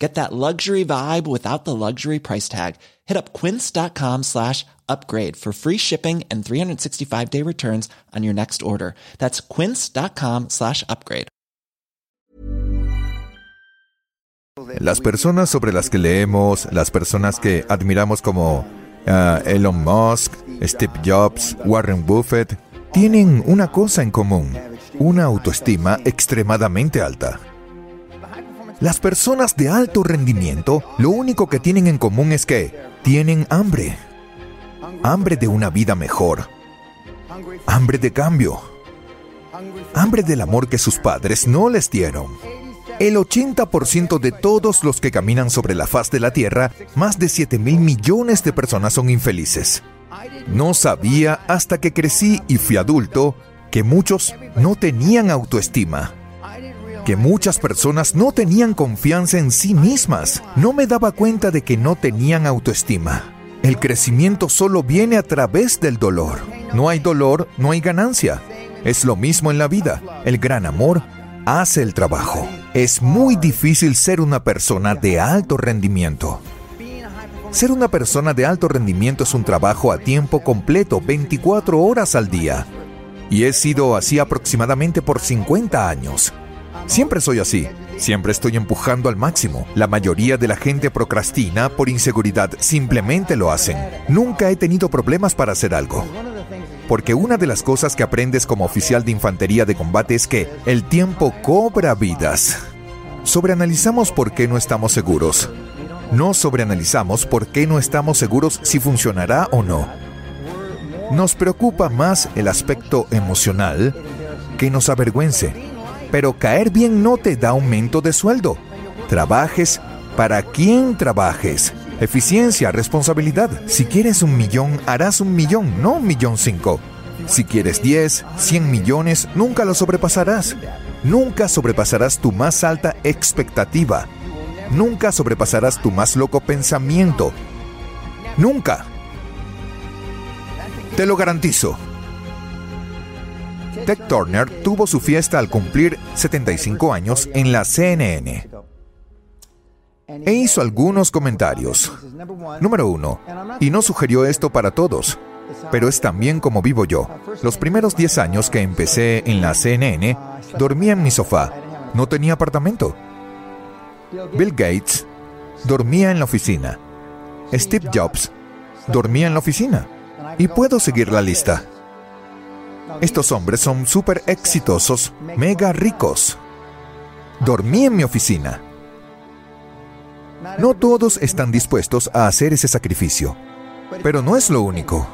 Get that luxury vibe without the luxury price tag. Hit up quince.com slash upgrade for free shipping and 365 day returns on your next order. That's quince.com slash upgrade. Las personas sobre las que leemos, las personas que admiramos como uh, Elon Musk, Steve Jobs, Warren Buffett, tienen una cosa en común, una autoestima extremadamente alta. Las personas de alto rendimiento lo único que tienen en común es que tienen hambre. Hambre de una vida mejor. Hambre de cambio. Hambre del amor que sus padres no les dieron. El 80% de todos los que caminan sobre la faz de la Tierra, más de 7 mil millones de personas son infelices. No sabía hasta que crecí y fui adulto que muchos no tenían autoestima, que muchas personas no tenían confianza en sí mismas. No me daba cuenta de que no tenían autoestima. El crecimiento solo viene a través del dolor. No hay dolor, no hay ganancia. Es lo mismo en la vida. El gran amor hace el trabajo. Es muy difícil ser una persona de alto rendimiento. Ser una persona de alto rendimiento es un trabajo a tiempo completo, 24 horas al día. Y he sido así aproximadamente por 50 años. Siempre soy así. Siempre estoy empujando al máximo. La mayoría de la gente procrastina por inseguridad. Simplemente lo hacen. Nunca he tenido problemas para hacer algo. Porque una de las cosas que aprendes como oficial de infantería de combate es que el tiempo cobra vidas. Sobreanalizamos por qué no estamos seguros. No sobreanalizamos por qué no estamos seguros si funcionará o no. Nos preocupa más el aspecto emocional que nos avergüence. Pero caer bien no te da aumento de sueldo. Trabajes para quien trabajes. Eficiencia, responsabilidad. Si quieres un millón, harás un millón, no un millón cinco. Si quieres 10, 100 millones, nunca lo sobrepasarás. Nunca sobrepasarás tu más alta expectativa. Nunca sobrepasarás tu más loco pensamiento. Nunca. Te lo garantizo. Ted Turner tuvo su fiesta al cumplir 75 años en la CNN e hizo algunos comentarios. Número uno, y no sugirió esto para todos, pero es también como vivo yo. Los primeros 10 años que empecé en la CNN, dormía en mi sofá. No tenía apartamento. Bill Gates dormía en la oficina. Steve Jobs dormía en la oficina. Y puedo seguir la lista. Estos hombres son súper exitosos, mega ricos. Dormí en mi oficina. No todos están dispuestos a hacer ese sacrificio, pero no es lo único.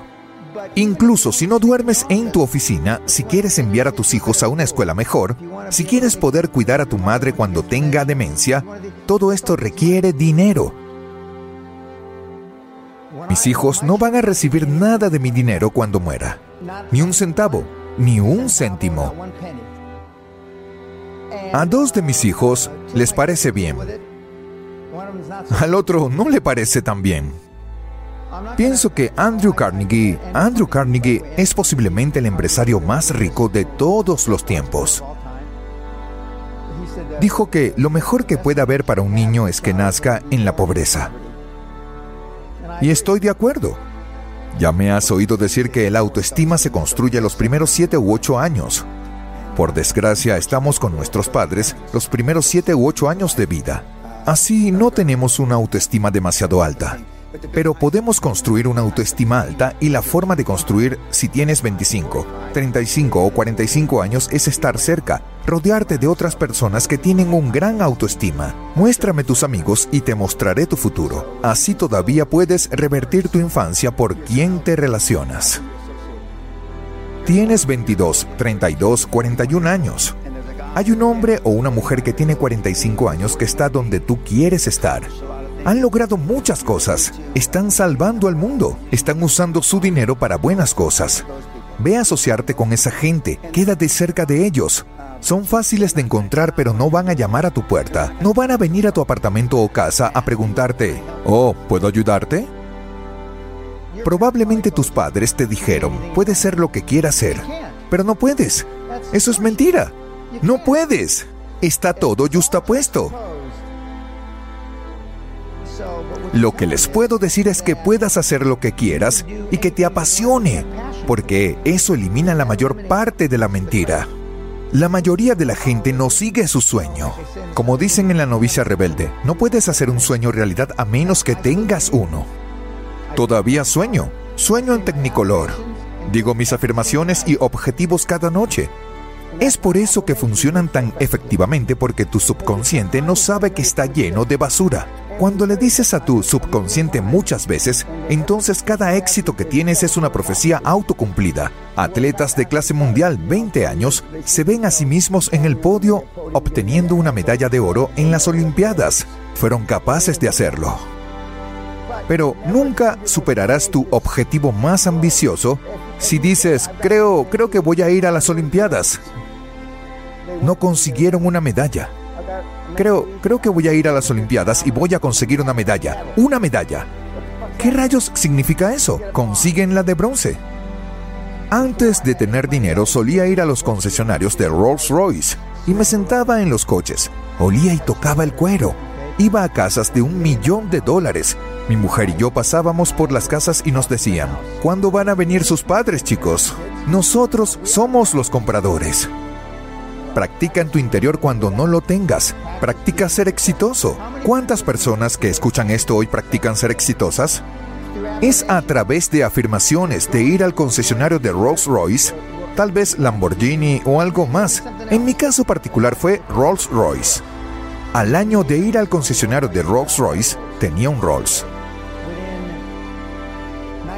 Incluso si no duermes en tu oficina, si quieres enviar a tus hijos a una escuela mejor, si quieres poder cuidar a tu madre cuando tenga demencia, todo esto requiere dinero. Mis hijos no van a recibir nada de mi dinero cuando muera. Ni un centavo, ni un céntimo. A dos de mis hijos les parece bien. Al otro no le parece tan bien. Pienso que Andrew Carnegie, Andrew Carnegie es posiblemente el empresario más rico de todos los tiempos. Dijo que lo mejor que puede haber para un niño es que nazca en la pobreza. Y estoy de acuerdo. Ya me has oído decir que la autoestima se construye los primeros siete u ocho años. Por desgracia, estamos con nuestros padres los primeros siete u ocho años de vida. Así no tenemos una autoestima demasiado alta. Pero podemos construir una autoestima alta y la forma de construir si tienes 25, 35 o 45 años es estar cerca, rodearte de otras personas que tienen un gran autoestima. Muéstrame tus amigos y te mostraré tu futuro. Así todavía puedes revertir tu infancia por quien te relacionas. Tienes 22, 32, 41 años. Hay un hombre o una mujer que tiene 45 años que está donde tú quieres estar. Han logrado muchas cosas. Están salvando al mundo. Están usando su dinero para buenas cosas. Ve a asociarte con esa gente. Quédate cerca de ellos. Son fáciles de encontrar pero no van a llamar a tu puerta. No van a venir a tu apartamento o casa a preguntarte, oh, ¿puedo ayudarte? Probablemente tus padres te dijeron, puedes ser lo que quieras ser, pero no puedes. Eso es mentira. No puedes. Está todo justapuesto. Lo que les puedo decir es que puedas hacer lo que quieras y que te apasione, porque eso elimina la mayor parte de la mentira. La mayoría de la gente no sigue su sueño. Como dicen en la novicia rebelde, no puedes hacer un sueño realidad a menos que tengas uno. Todavía sueño. Sueño en Technicolor. Digo mis afirmaciones y objetivos cada noche. Es por eso que funcionan tan efectivamente porque tu subconsciente no sabe que está lleno de basura. Cuando le dices a tu subconsciente muchas veces, entonces cada éxito que tienes es una profecía autocumplida. Atletas de clase mundial 20 años se ven a sí mismos en el podio obteniendo una medalla de oro en las Olimpiadas. Fueron capaces de hacerlo. Pero nunca superarás tu objetivo más ambicioso si dices, creo, creo que voy a ir a las Olimpiadas. No consiguieron una medalla. Creo, creo que voy a ir a las Olimpiadas y voy a conseguir una medalla. Una medalla. ¿Qué rayos significa eso? Consiguen la de bronce. Antes de tener dinero solía ir a los concesionarios de Rolls Royce y me sentaba en los coches. Olía y tocaba el cuero. Iba a casas de un millón de dólares mi mujer y yo pasábamos por las casas y nos decían, ¿cuándo van a venir sus padres, chicos? Nosotros somos los compradores. Practica en tu interior cuando no lo tengas. Practica ser exitoso. ¿Cuántas personas que escuchan esto hoy practican ser exitosas? Es a través de afirmaciones de ir al concesionario de Rolls Royce, tal vez Lamborghini o algo más. En mi caso particular fue Rolls Royce. Al año de ir al concesionario de Rolls Royce, tenía un Rolls.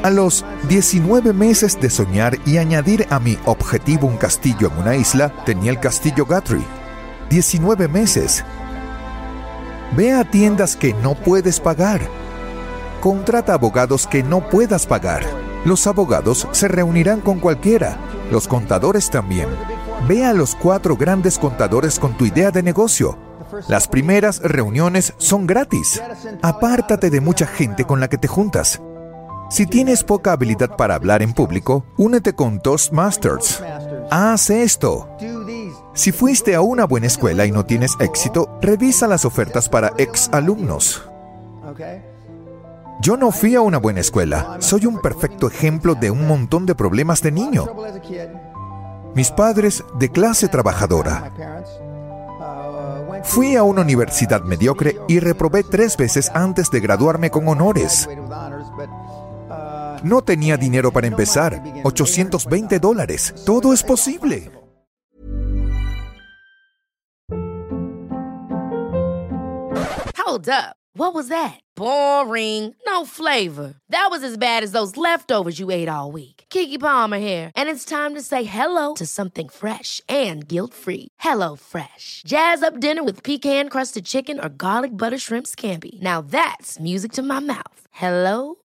A los 19 meses de soñar y añadir a mi objetivo un castillo en una isla, tenía el castillo Guthrie. 19 meses. Ve a tiendas que no puedes pagar. Contrata abogados que no puedas pagar. Los abogados se reunirán con cualquiera, los contadores también. Ve a los cuatro grandes contadores con tu idea de negocio. Las primeras reuniones son gratis. Apártate de mucha gente con la que te juntas. Si tienes poca habilidad para hablar en público, únete con Toastmasters. Haz esto. Si fuiste a una buena escuela y no tienes éxito, revisa las ofertas para ex alumnos. Yo no fui a una buena escuela. Soy un perfecto ejemplo de un montón de problemas de niño. Mis padres de clase trabajadora. Fui a una universidad mediocre y reprobé tres veces antes de graduarme con honores. No tenía dinero para empezar. 820 dólares. Todo es posible. Hold up. What was that? Boring. No flavor. That was as bad as those leftovers you ate all week. Kiki Palmer here, and it's time to say hello to something fresh and guilt-free. Hello Fresh. Jazz up dinner with pecan-crusted chicken or garlic butter shrimp scampi. Now that's music to my mouth. Hello